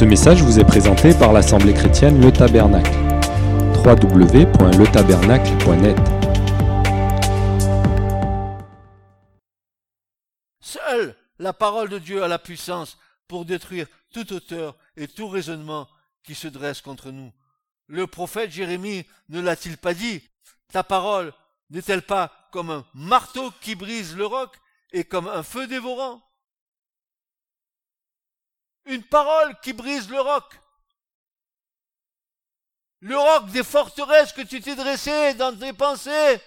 Ce message vous est présenté par l'Assemblée chrétienne Le Tabernacle. www.letabernacle.net Seule la parole de Dieu a la puissance pour détruire toute hauteur et tout raisonnement qui se dresse contre nous. Le prophète Jérémie ne l'a-t-il pas dit? Ta parole n'est-elle pas comme un marteau qui brise le roc et comme un feu dévorant? Une parole qui brise le roc. Le roc des forteresses que tu t'es dressé dans tes pensées.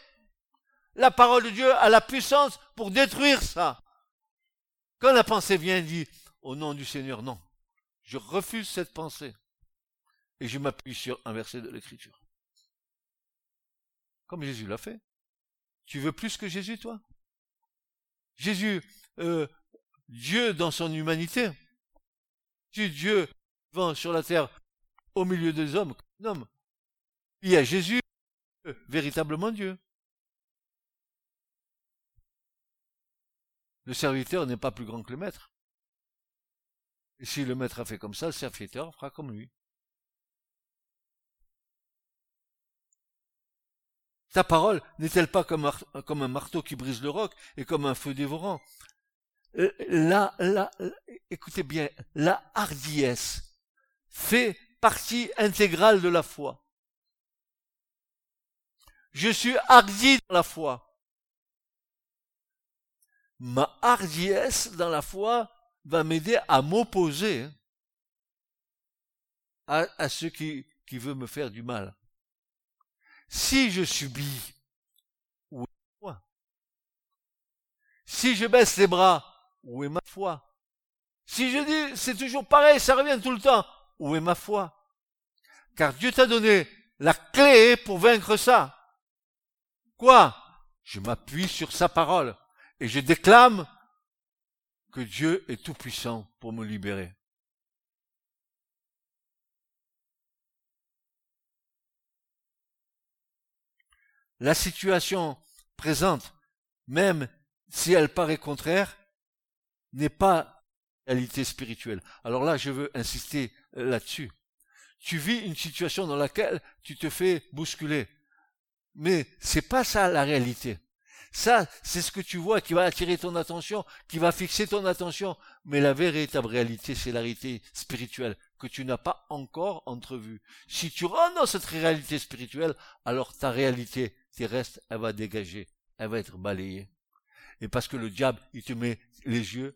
La parole de Dieu a la puissance pour détruire ça. Quand la pensée vient, dit, au nom du Seigneur, non. Je refuse cette pensée. Et je m'appuie sur un verset de l'Écriture. Comme Jésus l'a fait. Tu veux plus que Jésus, toi? Jésus, euh, Dieu dans son humanité, Dieu vivant sur la terre au milieu des hommes, homme. Il y a Jésus, véritablement Dieu. Le serviteur n'est pas plus grand que le maître. Et si le maître a fait comme ça, le serviteur fera comme lui. Ta parole n'est-elle pas comme, un marteau qui brise le roc et comme un feu dévorant? Euh, là, là, écoutez bien, la hardiesse fait partie intégrale de la foi. Je suis hardi dans la foi. Ma hardiesse dans la foi va m'aider à m'opposer à, à ceux qui, qui veulent me faire du mal. Si je subis, foi Si je baisse les bras, où est ma foi? Si je dis, c'est toujours pareil, ça revient tout le temps, où est ma foi? Car Dieu t'a donné la clé pour vaincre ça. Quoi? Je m'appuie sur sa parole et je déclame que Dieu est tout puissant pour me libérer. la situation présente, même si elle paraît contraire, n'est pas réalité spirituelle. Alors là, je veux insister euh, là-dessus. Tu vis une situation dans laquelle tu te fais bousculer. Mais c'est pas ça la réalité. Ça, c'est ce que tu vois qui va attirer ton attention, qui va fixer ton attention. Mais la véritable réalité, c'est la réalité spirituelle que tu n'as pas encore entrevue. Si tu rentres dans cette réalité spirituelle, alors ta réalité terrestre, elle va dégager, elle va être balayée. Et parce que le diable, il te met les yeux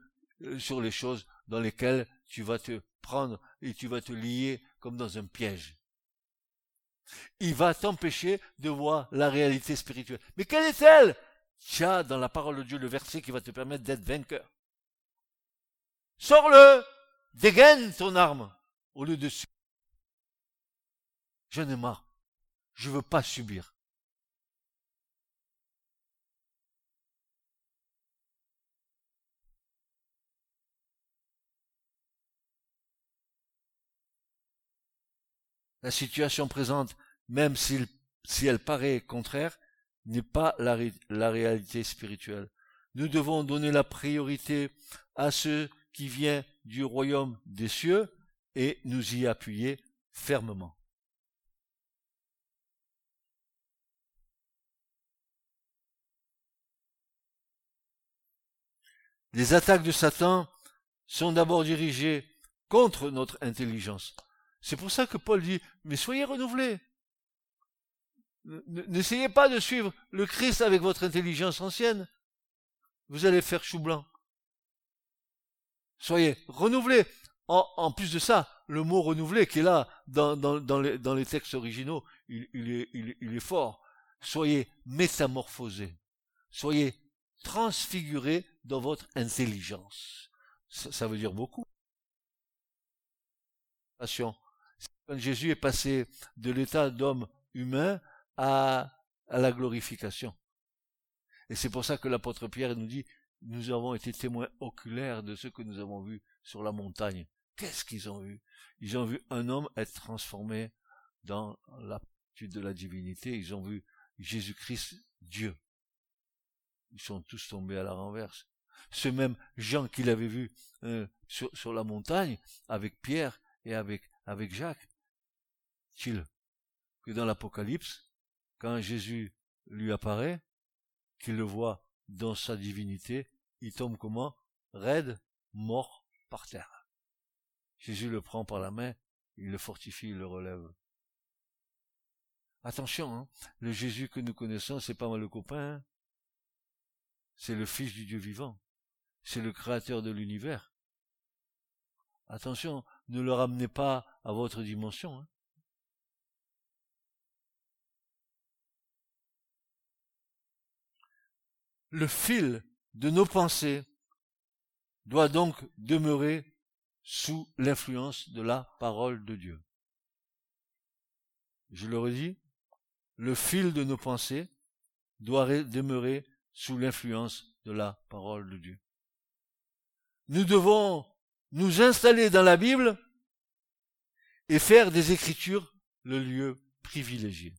sur les choses dans lesquelles tu vas te prendre et tu vas te lier comme dans un piège. Il va t'empêcher de voir la réalité spirituelle. Mais quelle est-elle? Tu as dans la parole de Dieu le verset qui va te permettre d'être vainqueur. Sors-le Dégaine ton arme au lieu de subir. Je ai marre. Je veux pas subir. La situation présente, même si, elle paraît contraire, n'est pas la, réalité spirituelle. Nous devons donner la priorité à ce qui vient du royaume des cieux et nous y appuyer fermement. Les attaques de Satan sont d'abord dirigées contre notre intelligence. C'est pour ça que Paul dit, mais soyez renouvelés. N'essayez pas de suivre le Christ avec votre intelligence ancienne. Vous allez faire chou blanc. Soyez renouvelés. En, plus de ça, le mot renouvelé qui est là dans, les, textes originaux, il, est, il, est, fort. Soyez métamorphosés. Soyez transfigurés dans votre intelligence. Ça, veut dire beaucoup quand Jésus est passé de l'état d'homme humain à, à la glorification. Et c'est pour ça que l'apôtre Pierre nous dit, nous avons été témoins oculaires de ce que nous avons vu sur la montagne. Qu'est-ce qu'ils ont vu? Ils ont vu un homme être transformé dans l'aptitude de la divinité. Ils ont vu Jésus-Christ Dieu. Ils sont tous tombés à la renverse. Ce même Jean qu'il avait vu euh, sur, sur la montagne avec Pierre, et avec, avec Jacques, que dans l'Apocalypse, quand Jésus lui apparaît, qu'il le voit dans sa divinité, il tombe comment? Raide, mort, par terre. Jésus le prend par la main, il le fortifie, il le relève. Attention, hein, le Jésus que nous connaissons, c'est pas mal le copain, hein. c'est le Fils du Dieu vivant, c'est le Créateur de l'univers. Attention, ne le ramenez pas à votre dimension. Hein. Le fil de nos pensées doit donc demeurer sous l'influence de la parole de Dieu. Je le redis, le fil de nos pensées doit demeurer sous l'influence de la parole de Dieu. Nous devons nous installer dans la Bible et faire des Écritures le lieu privilégié.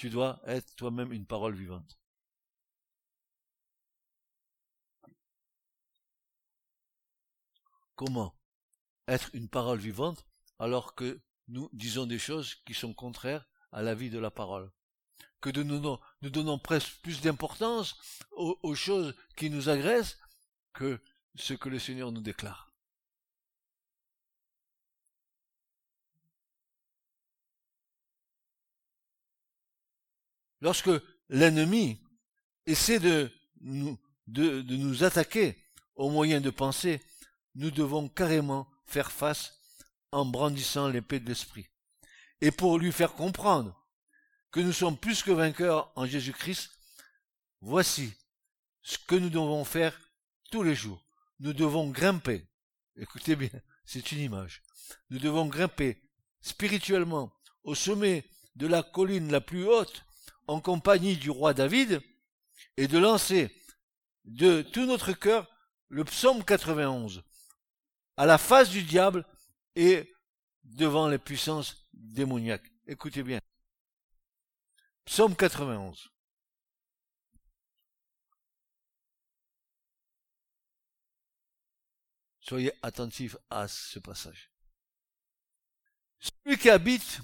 Tu dois être toi-même une parole vivante. Comment être une parole vivante alors que nous disons des choses qui sont contraires à la vie de la parole? Que nous, nous donnons presque plus d'importance aux choses qui nous agressent que ce que le Seigneur nous déclare. Lorsque l'ennemi essaie de nous, attaquer au moyen de penser nous devons carrément faire face en brandissant l'épée de l'esprit. Et pour lui faire comprendre que nous sommes plus que vainqueurs en Jésus-Christ, voici ce que nous devons faire tous les jours. Nous devons grimper. Écoutez bien, c'est une image. Nous devons grimper spirituellement au sommet de la colline la plus haute en compagnie du roi David et de lancer de tout notre cœur le psaume 91 à la face du diable et devant les puissances démoniaques. Écoutez bien. Psaume 91. Soyez attentifs à ce passage. Celui qui habite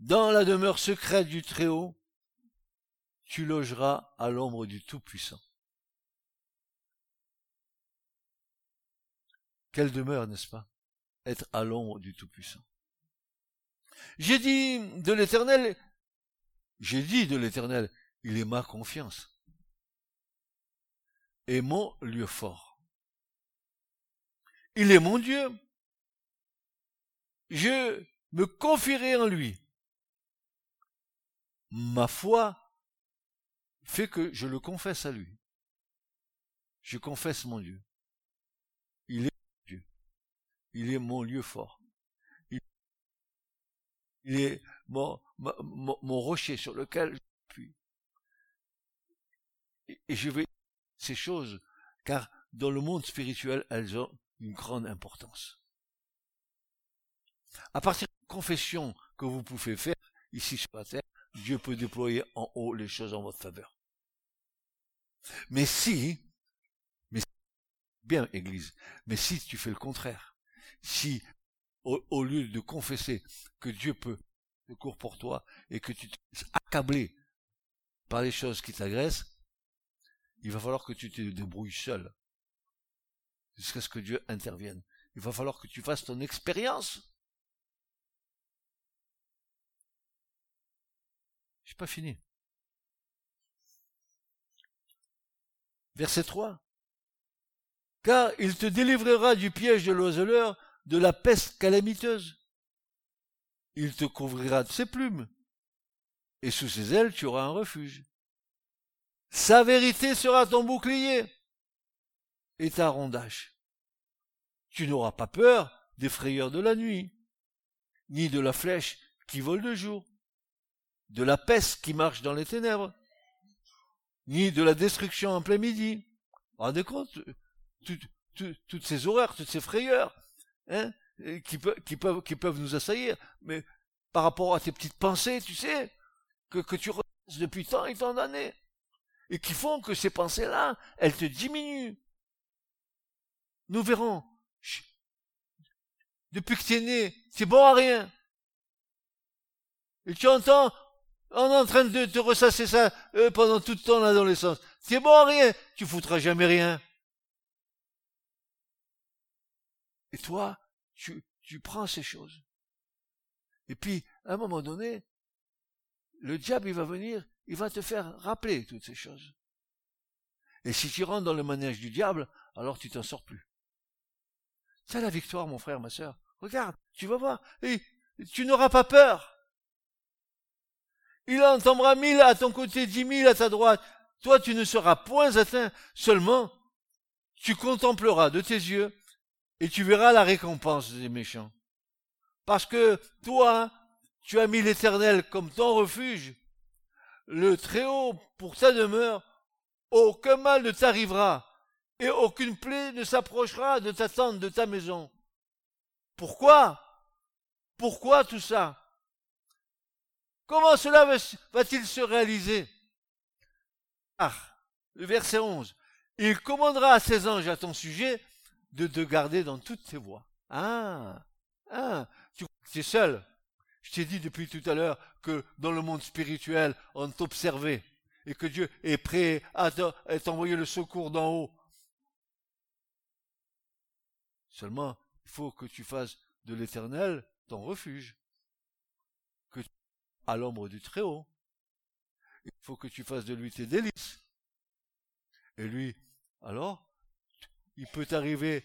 dans la demeure secrète du Très-Haut, tu logeras à l'ombre du Tout-Puissant. Quelle demeure, n'est-ce pas? Être à l'ombre du Tout-Puissant. J'ai dit de l'Éternel, j'ai dit de l'Éternel, il est ma confiance et mon lieu fort. Il est mon Dieu. Je me confierai en lui. Ma foi fait que je le confesse à lui. Je confesse mon Dieu. Il est il est mon lieu fort. Il, est mon, mon, rocher sur lequel je puis. Et, je vais ces choses, car dans le monde spirituel, elles ont une grande importance. À partir de la confession que vous pouvez faire ici sur la terre, Dieu peut déployer en haut les choses en votre faveur. Mais si, mais bien, Église, mais si tu fais le contraire, si au, lieu de confesser que Dieu peut secours pour toi et que tu te accablé par les choses qui t'agressent, il va falloir que tu te débrouilles seul jusqu'à ce que Dieu intervienne. Il va falloir que tu fasses ton expérience. J'ai pas fini. Verset 3. Car il te délivrera du piège de l'oiseleur de la peste calamiteuse. Il te couvrira de ses plumes, et sous ses ailes tu auras un refuge. Sa vérité sera ton bouclier et ta rondage. Tu n'auras pas peur des frayeurs de la nuit, ni de la flèche qui vole de jour, de la peste qui marche dans les ténèbres, ni de la destruction en plein midi. Rendez compte, toutes ces horreurs, toutes ces frayeurs, hein, qui, peuvent, nous assaillir, mais par rapport à tes petites pensées, tu sais, que, tu depuis tant et tant d'années, et qui font que ces pensées-là, elles te diminuent, nous verrons. Depuis que tu es né, c'est bon à rien. Et tu entends, on est en train de te ressasser ça euh, pendant toute ton adolescence. C'est bon à rien, tu foutras jamais rien. Et toi, tu, tu prends ces choses. Et puis, à un moment donné, le diable, il va venir, il va te faire rappeler toutes ces choses. Et si tu rentres dans le manège du diable, alors tu t'en sors plus. C'est la victoire, mon frère, ma sœur. Regarde, tu vas voir. Et tu n'auras pas peur. Il en mille à ton côté, dix mille à ta droite. Toi, tu ne seras point atteint. Seulement, tu contempleras de tes yeux et tu verras la récompense des méchants. Parce que toi, tu as mis l'éternel comme ton refuge, le Très-Haut pour ta demeure, aucun mal ne t'arrivera, et aucune plaie ne s'approchera de ta tente, de ta maison. Pourquoi? Pourquoi tout ça? Comment cela va-t-il se réaliser? Ah, le verset 11. Il commandera à ses anges à ton sujet de te garder dans toutes tes voies. Ah, ah, tu es seul? Je t'ai dit depuis tout à l'heure que dans le monde spirituel, on t'observait et que Dieu est prêt à t'envoyer le secours d'en haut. Seulement, il faut que tu fasses de l'éternel ton refuge, à l'ombre du Très-Haut. Il faut que tu fasses de lui tes délices. Et lui, alors, il peut t'arriver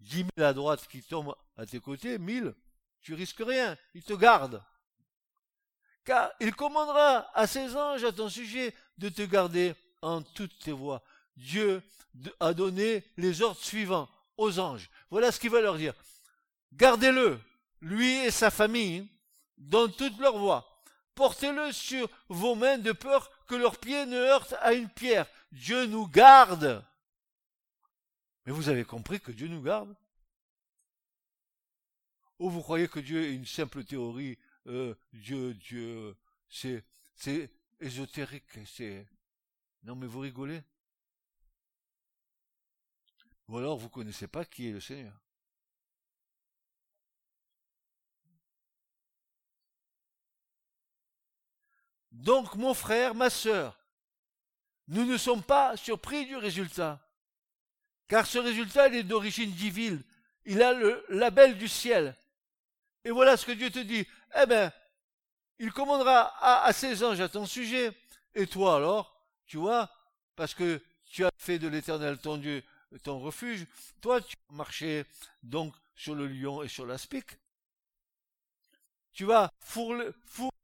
dix mille à droite qui tombent à tes côtés, mille, tu risques rien, il te garde car il commandera à ses anges à ton sujet de te garder en toutes tes voies. Dieu a donné les ordres suivants aux anges. Voilà ce qu'il va leur dire. Gardez-le, lui et sa famille, dans toutes leurs voies. Portez-le sur vos mains de peur que leurs pieds ne heurtent à une pierre. Dieu nous garde. Mais vous avez compris que Dieu nous garde? Ou vous croyez que Dieu est une simple théorie euh, Dieu, Dieu, c'est, c'est ésotérique, c'est, non mais vous rigolez? Ou alors vous connaissez pas qui est le Seigneur? Donc mon frère, ma sœur, nous ne sommes pas surpris du résultat, car ce résultat il est d'origine divine, il a le label du ciel. Et voilà ce que Dieu te dit, eh bien, il commandera à, ses anges à ton sujet. Et toi alors, tu vois, parce que tu as fait de l'éternel ton Dieu ton refuge, toi tu marchais donc sur le lion et sur l'aspic. Tu vas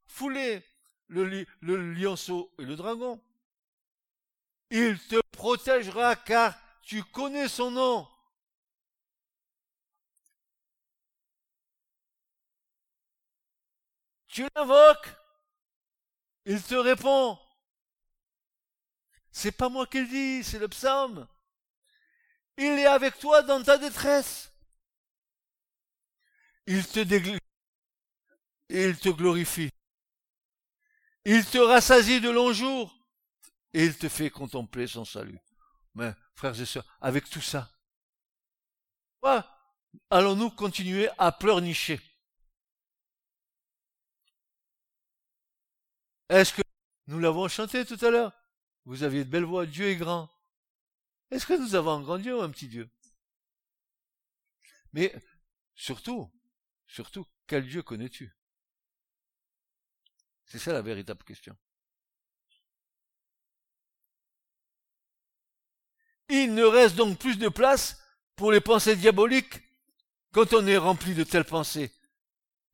fouler le, lionceau et le dragon. Il te protégera car tu connais son nom. Tu l'invoques, il te répond. C'est pas moi qui le dis, c'est le psaume. Il est avec toi dans ta détresse. Il te il te glorifie. Il te rassasie de longs jours et il te fait contempler son salut. Mais, frères et sœurs, avec tout ça, allons-nous continuer à pleurnicher? Est-ce que nous l'avons chanté tout à l'heure? Vous aviez de belles voix, Dieu est grand. Est-ce que nous avons un grand Dieu ou un petit Dieu? Mais surtout, surtout, quel Dieu connais-tu? C'est ça la véritable question. Il ne reste donc plus de place pour les pensées diaboliques quand on est rempli de telles pensées,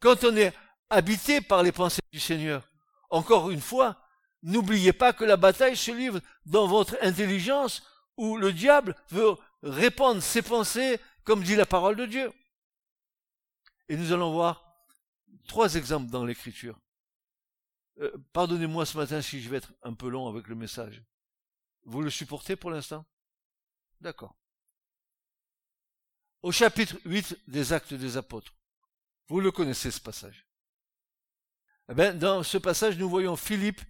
quand on est habité par les pensées du Seigneur. Encore une fois, n'oubliez pas que la bataille se livre dans votre intelligence où le diable veut répandre ses pensées comme dit la parole de Dieu. Et nous allons voir trois exemples dans l'écriture. Euh, pardonnez-moi ce matin si je vais être un peu long avec le message. Vous le supportez pour l'instant? D'accord. Au chapitre 8 des actes des apôtres. Vous le connaissez ce passage. Eh bien, dans ce passage, nous voyons Philippe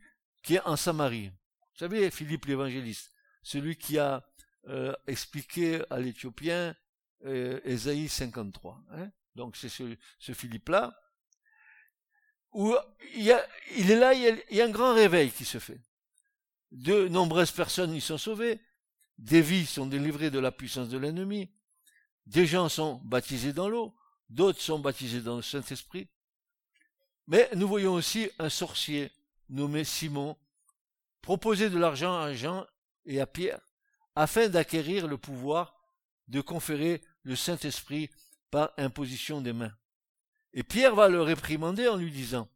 qui est en Samarie. Vous savez, Philippe l'évangéliste, celui qui a euh, expliqué à l'Éthiopien euh, Ésaïe 53. Hein. Donc c'est ce, ce Philippe-là, où il, est là, il y, a, un grand réveil qui se fait. De nombreuses personnes y sont sauvées, des vies sont délivrées de la puissance de l'ennemi, des gens sont baptisés dans l'eau, d'autres sont baptisés dans le Saint-Esprit. Mais nous voyons aussi un sorcier nommé Simon proposer de l'argent à Jean et à Pierre afin d'acquérir le pouvoir de conférer le Saint-Esprit par imposition des mains. Et Pierre va le réprimander en lui disant,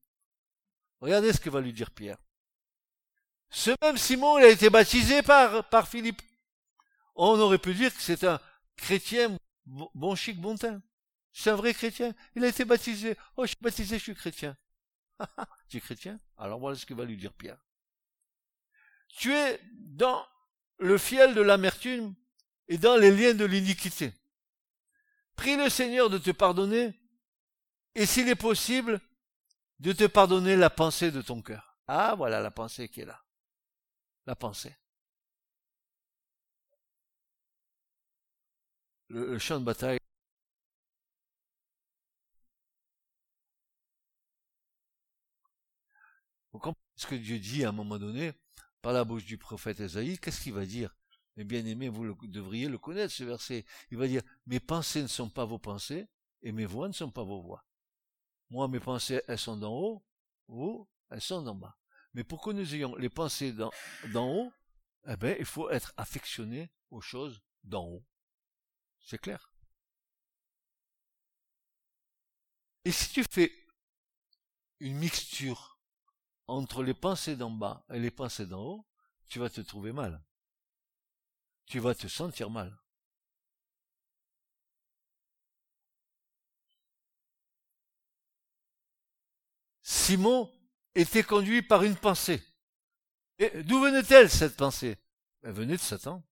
regardez ce que va lui dire Pierre. Ce même Simon, il a été baptisé par, par Philippe. On aurait pu dire que c'est un chrétien bon chic, bon teint. C'est un vrai chrétien. Il a été baptisé. Oh, je suis baptisé, je suis chrétien. tu es chrétien? Alors voilà ce que va lui dire Pierre. Tu es dans le fiel de l'amertume et dans les liens de l'iniquité. Prie le Seigneur de te pardonner et s'il est possible, de te pardonner la pensée de ton cœur. Ah, voilà la pensée qui est là. La pensée. Le, champ de bataille. Vous comprenez ce que Dieu dit à un moment donné par la bouche du prophète Esaïe? Qu'est-ce qu'il va dire? Mais bien aimé, vous devriez le connaître, ce verset. Il va dire, mes pensées ne sont pas vos pensées, et mes voix ne sont pas vos voix. Moi, mes pensées, elles sont d'en haut, vous, elles sont d'en bas. Mais pour que nous ayons les pensées d'en haut, eh ben, il faut être affectionné aux choses d'en haut. C'est clair. Et si tu fais une mixture entre les pensées d'en bas et les pensées d'en haut, tu vas te trouver mal. Tu vas te sentir mal. Simon était conduit par une pensée. Et d'où venait-elle cette pensée? Elle venait de Satan.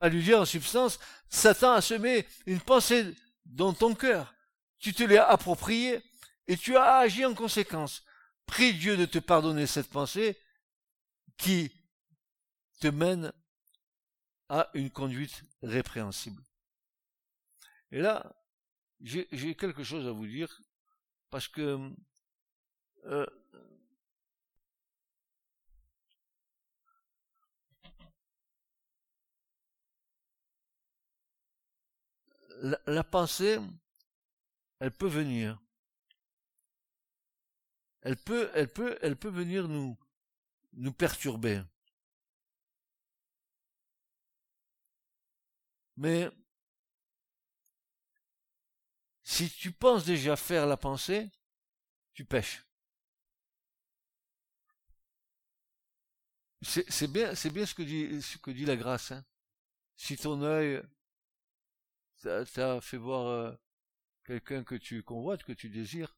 À lui en substance, Satan a semé une pensée dans ton cœur. Tu te l'as appropriée et tu as agi en conséquence. Prie Dieu de te pardonner cette pensée qui te mène à une conduite répréhensible. Et là, j'ai quelque chose à vous dire parce que euh, la, pensée, elle peut venir. Elle peut, elle peut, elle peut venir nous, nous perturber. Mais si tu penses déjà faire la pensée, tu pêches. C'est bien, c'est bien ce que dit, ce que dit la grâce. Hein. Si ton œil t'a fait voir euh, quelqu'un que tu convoites, que tu désires,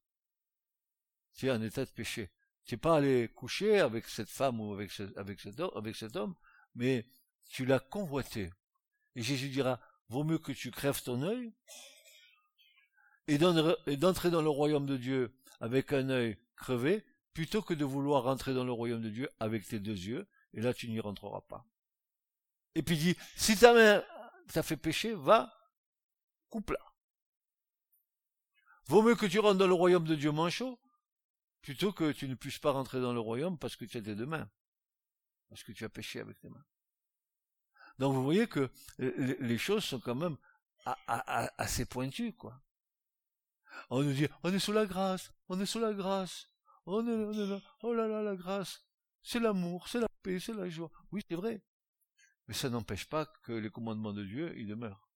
tu es en état de péché. Tu n'es pas allé coucher avec cette femme ou avec, avec, cet avec cet homme, mais tu l'as convoité. Et Jésus dira, vaut mieux que tu crèves ton œil et d'entrer dans le royaume de Dieu avec un œil crevé, plutôt que de vouloir rentrer dans le royaume de Dieu avec tes deux yeux, et là tu n'y rentreras pas. Et puis dit, si ta main t'a fait pécher, va, coupe-la. Vaut mieux que tu rentres dans le royaume de Dieu manchot, plutôt que tu ne puisses pas rentrer dans le royaume parce que tu as tes deux mains, parce que tu as péché avec tes mains. Donc vous voyez que les choses sont quand même assez pointues, quoi. On nous dit, on est sous la grâce, on est sous la grâce, on est, on est là, oh là là, la grâce, c'est l'amour, c'est la paix, c'est la joie. Oui, c'est vrai. Mais ça n'empêche pas que les commandements de Dieu, ils demeurent.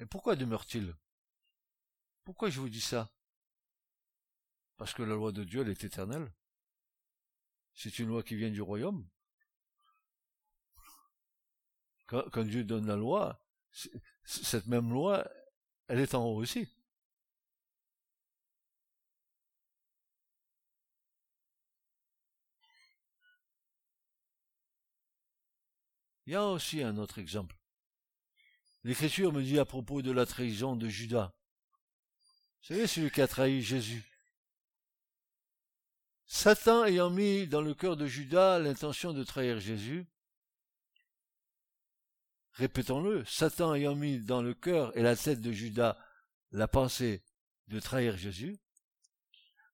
Et pourquoi demeure-t-il? Pourquoi je vous dis ça? Parce que la loi de Dieu, elle est éternelle. C'est une loi qui vient du royaume. Quand, Dieu donne la loi, cette même loi, elle est en haut aussi. Il y a aussi un autre exemple. L'Écriture me dit à propos de la trahison de Judas. Savez, celui qui a trahi Jésus. Satan ayant mis dans le cœur de Judas l'intention de trahir Jésus, répétons-le, Satan ayant mis dans le cœur et la tête de Judas la pensée de trahir Jésus,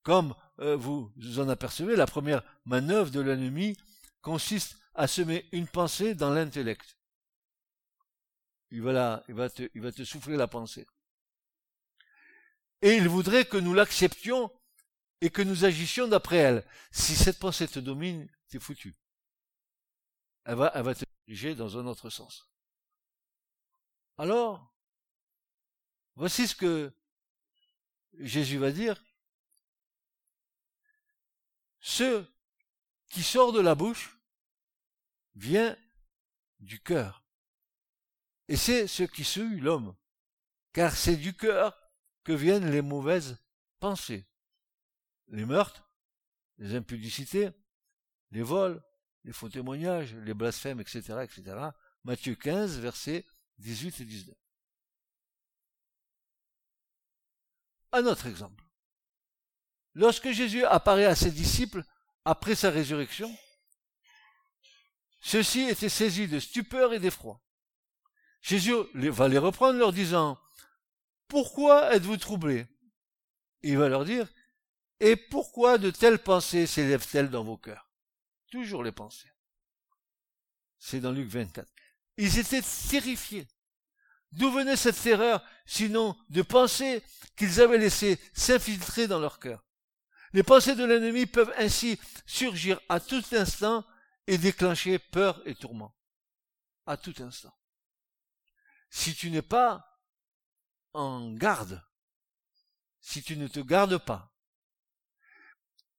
comme euh, vous en apercevez, la première manœuvre de l'ennemi consiste à semer une pensée dans l'intellect. Il va, il, va te, il va te souffler la pensée. Et il voudrait que nous l'acceptions et que nous agissions d'après elle. Si cette pensée te domine, t'es foutu. Elle va, elle va te diriger dans un autre sens. Alors, voici ce que Jésus va dire. Ce qui sort de la bouche vient du cœur. Et c'est ce qui suit l'homme. Car c'est du cœur que viennent les mauvaises pensées. Les meurtres, les impudicités, les vols, les faux témoignages, les blasphèmes, etc., etc. Matthieu 15, versets 18 et 19. Un autre exemple. Lorsque Jésus apparaît à ses disciples après sa résurrection, ceux-ci étaient saisis de stupeur et d'effroi. Jésus va les reprendre leur disant, Pourquoi êtes-vous troublés? Il va leur dire, Et pourquoi de telles pensées s'élèvent-elles dans vos cœurs? Toujours les pensées. C'est dans Luc 24. Ils étaient terrifiés. D'où venait cette terreur, sinon de penser qu'ils avaient laissé s'infiltrer dans leur cœur? Les pensées de l'ennemi peuvent ainsi surgir à tout instant et déclencher peur et tourment. À tout instant. Si tu n'es pas en garde, si tu ne te gardes pas,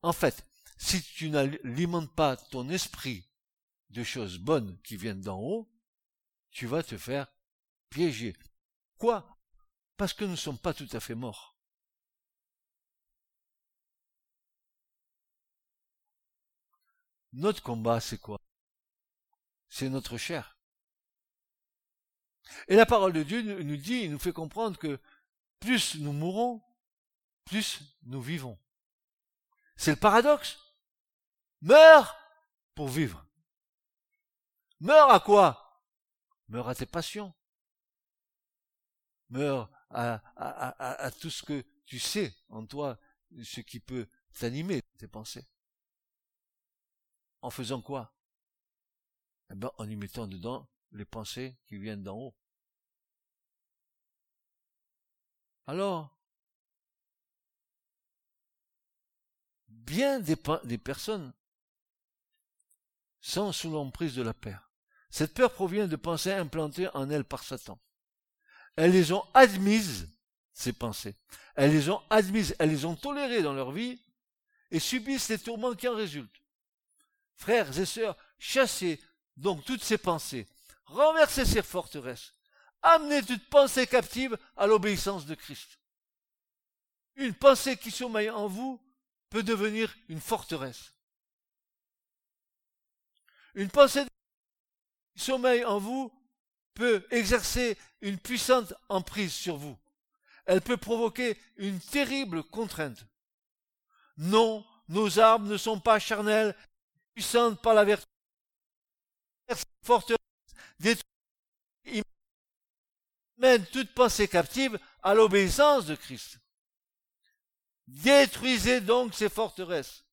en fait, si tu n'alimentes pas ton esprit de choses bonnes qui viennent d'en haut, tu vas te faire piéger. Quoi? Parce que nous ne sommes pas tout à fait morts. Notre combat, c'est quoi? C'est notre chair. Et la parole de Dieu nous dit, nous fait comprendre que plus nous mourons, plus nous vivons. C'est le paradoxe. Meurs pour vivre. Meurs à quoi? Meurs à tes passions. Meurs à, tout ce que tu sais en toi, ce qui peut t'animer, tes pensées. En faisant quoi? Eh ben, En y mettant dedans les pensées qui viennent d'en haut. Alors, bien des, des personnes sont sous l'emprise de la peur. Cette peur provient de pensées implantées en elles par Satan. Elles les ont admises, ces pensées. Elles les ont admises, elles les ont tolérées dans leur vie et subissent les tourments qui en résultent. Frères et sœurs, chassez donc toutes ces pensées, renversez ces forteresses, amenez toute pensée captive à l'obéissance de Christ. Une pensée qui sommeille en vous peut devenir une forteresse. Une pensée sommeille en vous peut exercer une puissante emprise sur vous. Elle peut provoquer une terrible contrainte. Non, nos armes ne sont pas charnelles, puissantes par la vertu. Forteresse mène toute pensée captive à l'obéissance de Christ. Détruisez donc ces forteresses.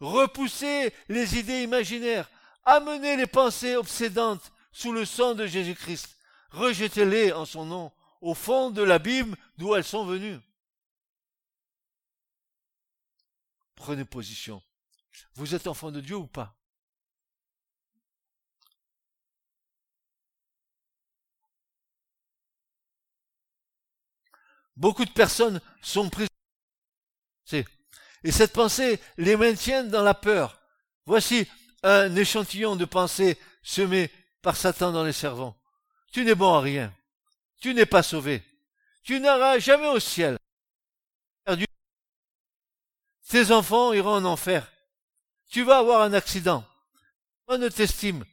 Repoussez les idées imaginaires. Amenez les pensées obsédantes sous le sang de Jésus-Christ. Rejetez-les en son nom au fond de l'abîme d'où elles sont venues. Prenez position. Vous êtes enfant de Dieu ou pas? Beaucoup de personnes sont prises. Et cette pensée les maintient dans la peur. Voici un échantillon de pensée semé par Satan dans les servants. Tu n'es bon à rien. Tu n'es pas sauvé. Tu n'auras jamais au ciel. Tes enfants iront en enfer. Tu vas avoir un accident. On ne t'estime.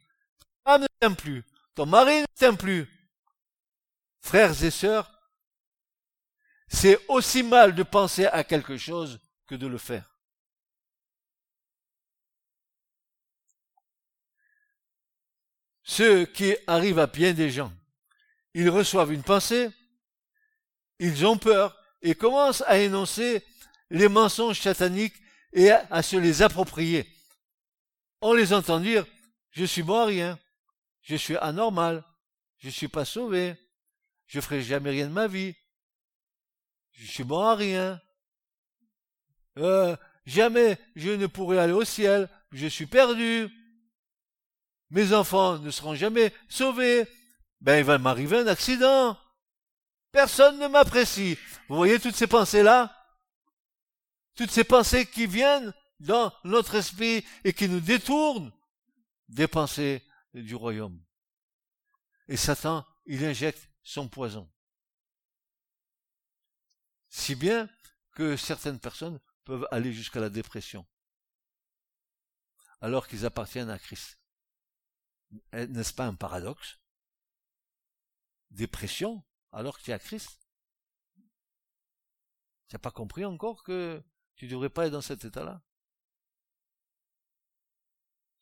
Ta femme ne t'aime plus. Ton mari ne t'aime plus. frères et sœurs, c'est aussi mal de penser à quelque chose que de le faire. Ce qui arrive à bien des gens, ils reçoivent une pensée, ils ont peur et commencent à énoncer les mensonges sataniques et à, se les approprier. On les entend dire, je suis bon à rien, je suis anormal, je suis pas sauvé, je ferai jamais rien de ma vie, je suis bon à rien, euh, jamais je ne pourrai aller au ciel, je suis perdu, mes enfants ne seront jamais sauvés, ben il va m'arriver un accident, personne ne m'apprécie. Vous voyez toutes ces pensées-là? Toutes ces pensées qui viennent dans notre esprit et qui nous détournent des pensées du royaume. Et Satan, il injecte son poison. Si bien que certaines personnes peuvent aller jusqu'à la dépression, alors qu'ils appartiennent à Christ. N'est-ce pas un paradoxe? Dépression, alors que tu es à Christ Tu n'as pas compris encore que tu ne devrais pas être dans cet état-là?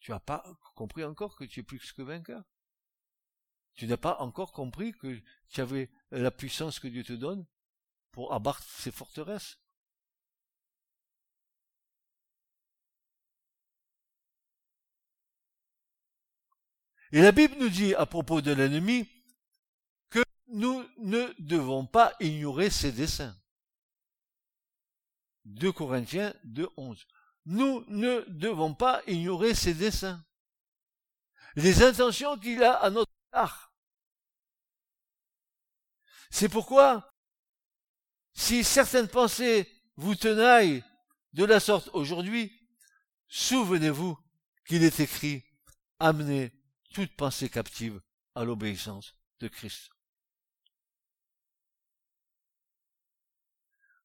Tu n'as pas compris encore que tu es plus que vainqueur? Tu n'as pas encore compris que tu avais la puissance que Dieu te donne pour abattre ces forteresses? Et la Bible nous dit à propos de l'ennemi que nous ne devons pas ignorer ses desseins. 2 Corinthiens 2, 11. Nous ne devons pas ignorer ses desseins. Les intentions qu'il a à notre égard. C'est pourquoi si certaines pensées vous tenaillent de la sorte aujourd'hui, souvenez-vous qu'il est écrit, amenez toute pensée captive à l'obéissance de Christ.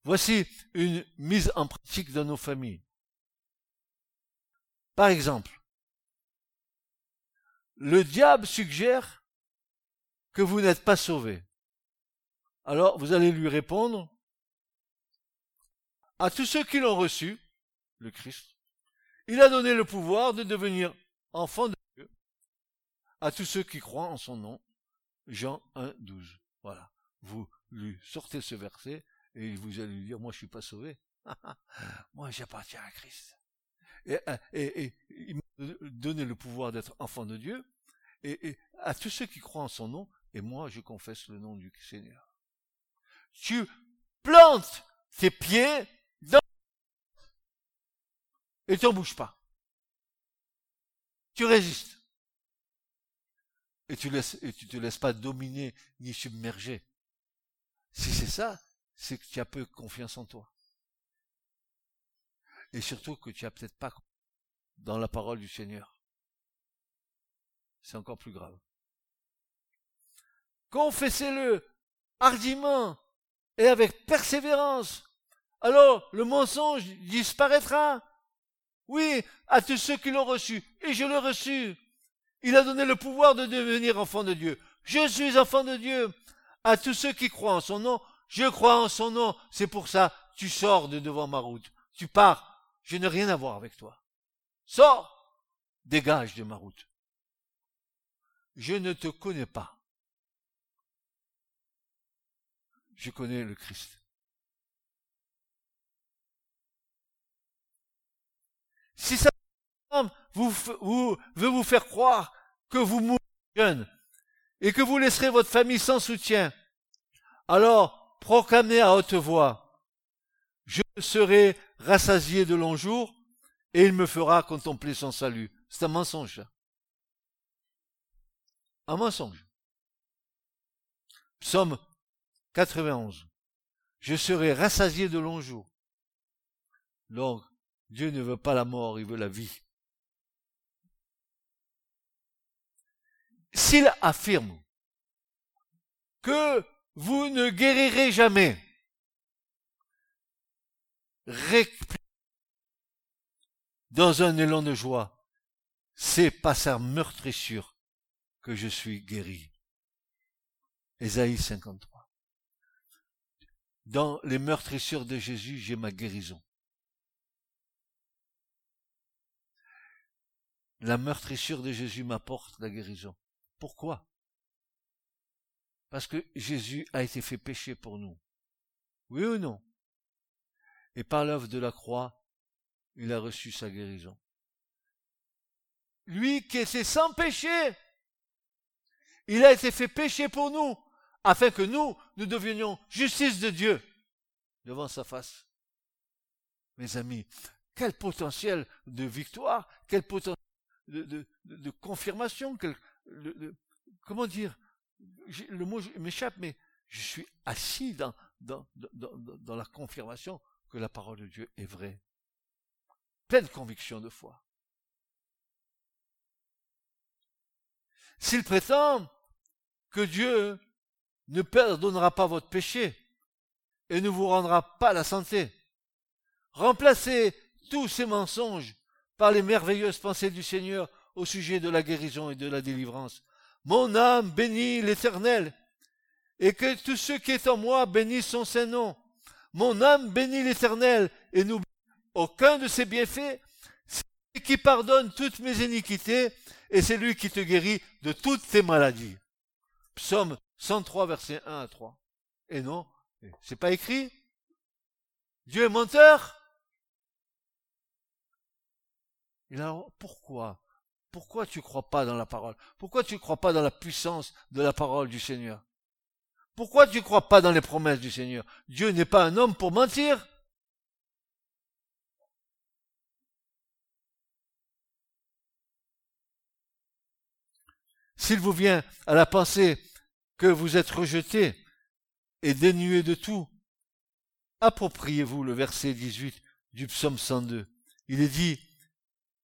Voici une mise en pratique dans nos familles. Par exemple, le diable suggère que vous n'êtes pas sauvé. Alors vous allez lui répondre, à tous ceux qui l'ont reçu, le Christ, il a donné le pouvoir de devenir enfants de Dieu. À tous ceux qui croient en son nom, Jean 1, 12. Voilà. Vous lui sortez ce verset et vous allez lui dire, moi je suis pas sauvé. moi j'appartiens à Christ. Et, et, il m'a donné le pouvoir d'être enfant de Dieu. Et, et à tous ceux qui croient en son nom, et moi je confesse le nom du Seigneur. Tu plantes tes pieds et tu n'en bouges pas. Tu résistes. Et tu, laisses, te laisses pas dominer ni submerger. Si c'est ça, c'est que tu as peu confiance en toi. Et surtout que tu as peut-être pas dans la parole du Seigneur. C'est encore plus grave. Confessez-le hardiment et avec persévérance. Alors le mensonge disparaîtra. Oui, à tous ceux qui l'ont reçu. Et je l'ai reçu. Il a donné le pouvoir de devenir enfant de Dieu. Je suis enfant de Dieu. À tous ceux qui croient en son nom, je crois en son nom. C'est pour ça, tu sors de devant ma route. Tu pars. Je n'ai rien à voir avec toi. Sors. Dégage de ma route. Je ne te connais pas. Je connais le Christ. Si ça vous, vous, veut vous faire croire que vous mourrez jeune et que vous laisserez votre famille sans soutien, alors proclamez à haute voix, je serai rassasié de longs jours et il me fera contempler son salut. C'est un mensonge. Un mensonge. Psaume 91. Je serai rassasié de longs jours. Donc, Dieu ne veut pas la mort, il veut la vie. S'il affirme que vous ne guérirez jamais, dans un élan de joie, c'est pas sa meurtrissure que je suis guéri. Ésaïe 53. Dans les meurtrissures de Jésus, j'ai ma guérison. La meurtrissure de Jésus m'apporte la guérison. Pourquoi? Parce que Jésus a été fait péché pour nous. Oui ou non? Et par l'œuvre de la croix, il a reçu sa guérison. Lui qui était sans péché, il a été fait péché pour nous, afin que nous, nous devenions justice de Dieu devant sa face. Mes amis, quel potentiel de victoire, quel potentiel de, confirmation, comment dire, le mot m'échappe, mais je suis assis dans, dans, dans, la confirmation que la parole de Dieu est vraie. Pleine conviction de foi. S'il prétend que Dieu ne pardonnera pas votre péché et ne vous rendra pas la santé, remplacez tous ces mensonges par les merveilleuses pensées du Seigneur au sujet de la guérison et de la délivrance. Mon âme bénit l'Éternel, et que tous ceux qui sont en moi bénissent son saint nom. Mon âme bénit l'Éternel, et n'oublie aucun de ses bienfaits. C'est lui qui pardonne toutes mes iniquités, et c'est lui qui te guérit de toutes tes maladies. Psaume 103, verset 1 à 3. Et non, c'est pas écrit. Dieu est menteur. Et alors, pourquoi Pourquoi tu ne crois pas dans la parole? Pourquoi tu ne crois pas dans la puissance de la parole du Seigneur? Pourquoi tu ne crois pas dans les promesses du Seigneur? Dieu n'est pas un homme pour mentir. S'il vous vient à la pensée que vous êtes rejeté et dénué de tout, appropriez-vous le verset 18 du psaume 102. Il est dit,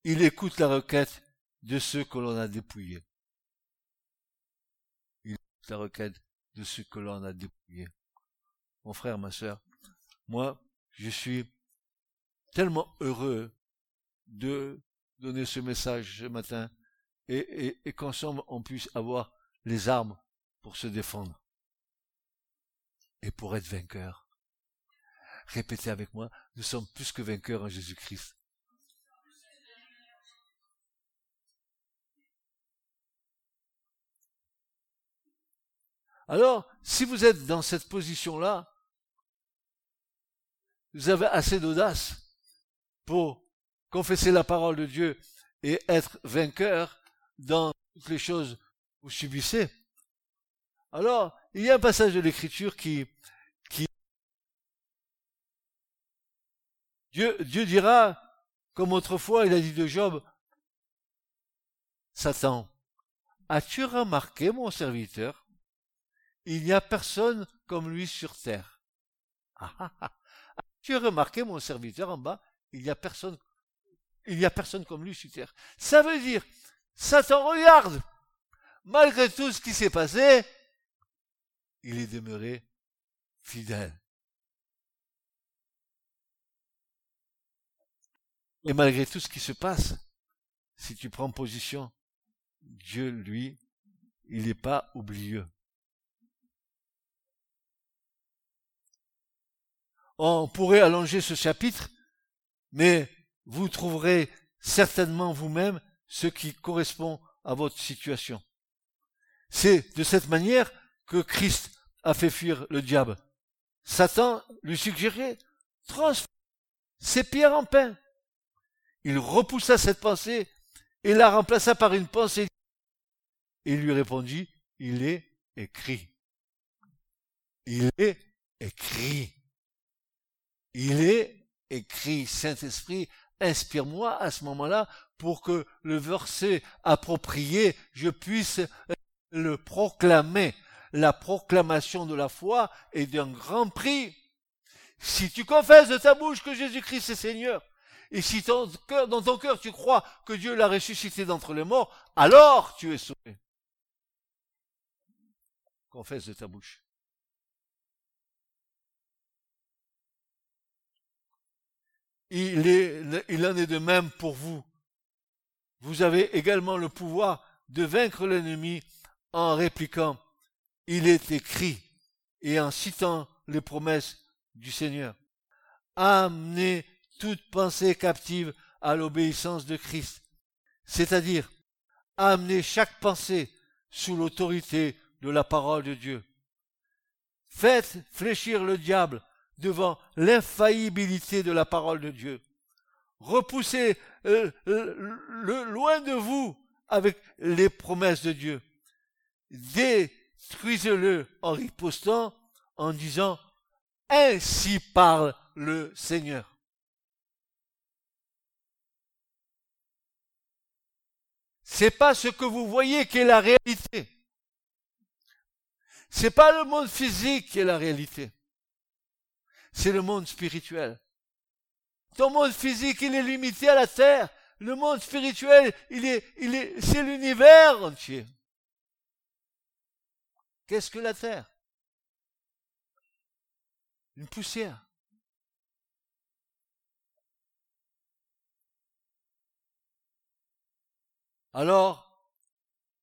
il écoute la requête de ceux que l'on a dépouillés. Il écoute la requête de ceux que l'on a dépouillés. Mon frère, ma sœur, moi, je suis tellement heureux de donner ce message ce matin et, et, et qu'ensemble on puisse avoir les armes pour se défendre et pour être vainqueur. Répétez avec moi, nous sommes plus que vainqueurs en Jésus-Christ. Alors, si vous êtes dans cette position-là, vous avez assez d'audace pour confesser la parole de Dieu et être vainqueur dans toutes les choses que vous subissez. Alors, il y a un passage de l'écriture qui, qui Dieu, Dieu dira, comme autrefois il a dit de Job, Satan, as-tu remarqué mon serviteur il n'y a personne comme lui sur terre. Ah, ah, ah. Tu as remarqué, mon serviteur en bas, il n'y a personne, il n'y a personne comme lui sur terre. Ça veut dire, Satan regarde, malgré tout ce qui s'est passé, il est demeuré fidèle. Et malgré tout ce qui se passe, si tu prends position, Dieu, lui, il n'est pas oublieux. On pourrait allonger ce chapitre, mais vous trouverez certainement vous-même ce qui correspond à votre situation. C'est de cette manière que Christ a fait fuir le diable. Satan lui suggérait, transforme ses pierres en pain. Il repoussa cette pensée et la remplaça par une pensée. Il lui répondit, il est écrit. Il est écrit. Il est écrit, Saint-Esprit, inspire-moi à ce moment-là pour que le verset approprié, je puisse le proclamer. La proclamation de la foi est d'un grand prix. Si tu confesses de ta bouche que Jésus-Christ est Seigneur, et si dans ton cœur tu crois que Dieu l'a ressuscité d'entre les morts, alors tu es sauvé. Confesse de ta bouche. Il, en est de même pour vous. Vous avez également le pouvoir de vaincre l'ennemi en répliquant il est écrit, et en citant les promesses du Seigneur, amenez toute pensée captive à l'obéissance de Christ, c'est-à-dire amener chaque pensée sous l'autorité de la parole de Dieu. Faites fléchir le diable devant l'infaillibilité de la parole de Dieu. Repoussez euh, euh, le loin de vous avec les promesses de Dieu. Détruisez-le en ripostant, en disant Ainsi parle le Seigneur. C'est pas ce que vous voyez qui est la réalité. C'est pas le monde physique qui est la réalité. C'est le monde spirituel. Ton monde physique, il est limité à la terre. Le monde spirituel, il est, c'est l'univers entier. Qu'est-ce que la terre? Une poussière. Alors,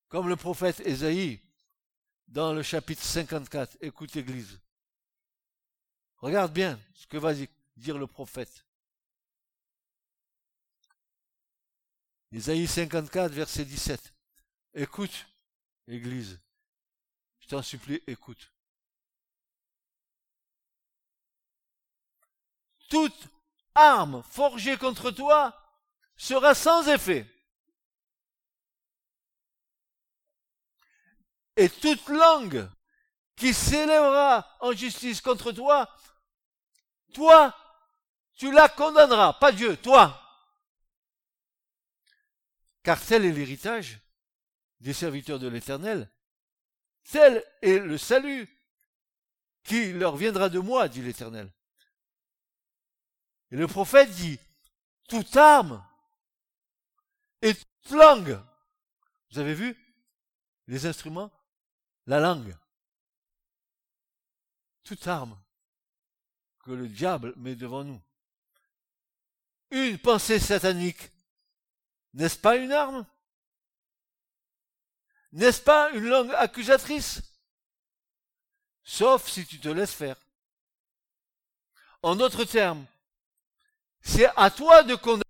comme le prophète Ésaïe, dans le chapitre 54, écoute l'Église. Regarde bien ce que va dire le prophète. Ésaïe 54, verset 17. Écoute, Église. Je t'en supplie, écoute. Toute arme forgée contre toi sera sans effet. Et toute langue qui s'élèvera en justice contre toi, toi, tu la condamneras, pas Dieu, toi. Car tel est l'héritage des serviteurs de l'Éternel, tel est le salut qui leur viendra de moi, dit l'Éternel. Et le prophète dit, toute arme et toute langue. Vous avez vu les instruments? La langue, toute arme que le diable met devant nous. Une pensée satanique, n'est-ce pas une arme? N'est-ce pas une langue accusatrice? Sauf si tu te laisses faire. En d'autres termes, c'est à toi de condamner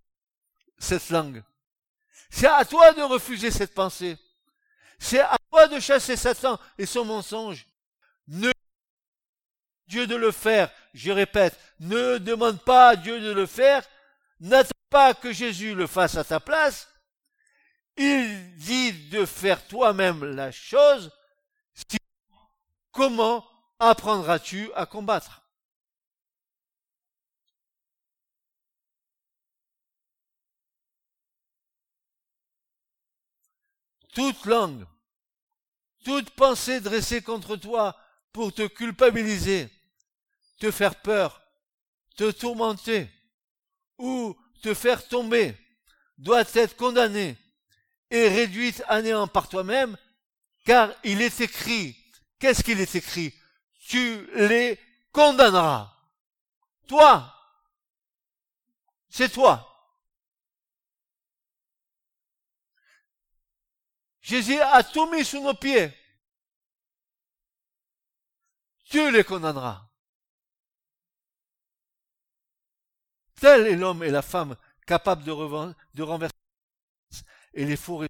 cette langue. C'est à toi de refuser cette pensée. C'est à toi de chasser Satan et son mensonge. Ne Dieu de le faire, je répète, ne demande pas à Dieu de le faire, n'attends pas que Jésus le fasse à ta place. Il dit de faire toi-même la chose. Comment apprendras-tu à combattre? Toute langue, toute pensée dressée contre toi pour te culpabiliser, te faire peur, te tourmenter ou te faire tomber doit être condamnée et réduite à néant par toi-même, car il est écrit, qu'est-ce qu'il est écrit? Tu les condamneras. Toi, c'est toi. Jésus a tout mis sous nos pieds. Dieu les condamnera. Tel est l'homme et la femme capables de, de renverser et les faux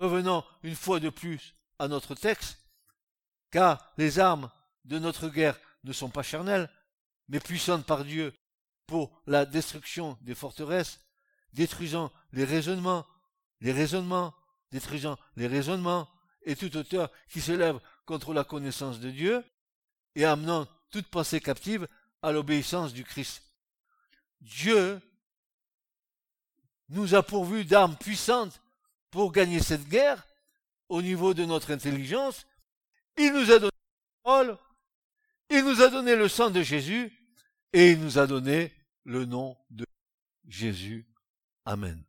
Revenons une fois de plus à notre texte, car les armes de notre guerre ne sont pas charnelles, mais puissantes par Dieu pour la destruction des forteresses, détruisant les raisonnements, les raisonnements détruisant les raisonnements et toute hauteur qui se lève contre la connaissance de Dieu, et amenant toute pensée captive à l'obéissance du Christ. Dieu nous a pourvu d'armes puissantes pour gagner cette guerre au niveau de notre intelligence. Il nous a donné la parole, il nous a donné le sang de Jésus, et il nous a donné le nom de Jésus. Amen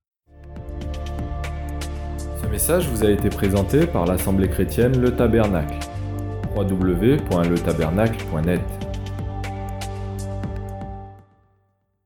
message vous a été présenté par l'Assemblée chrétienne Le Tabernacle. www.letabernacle.net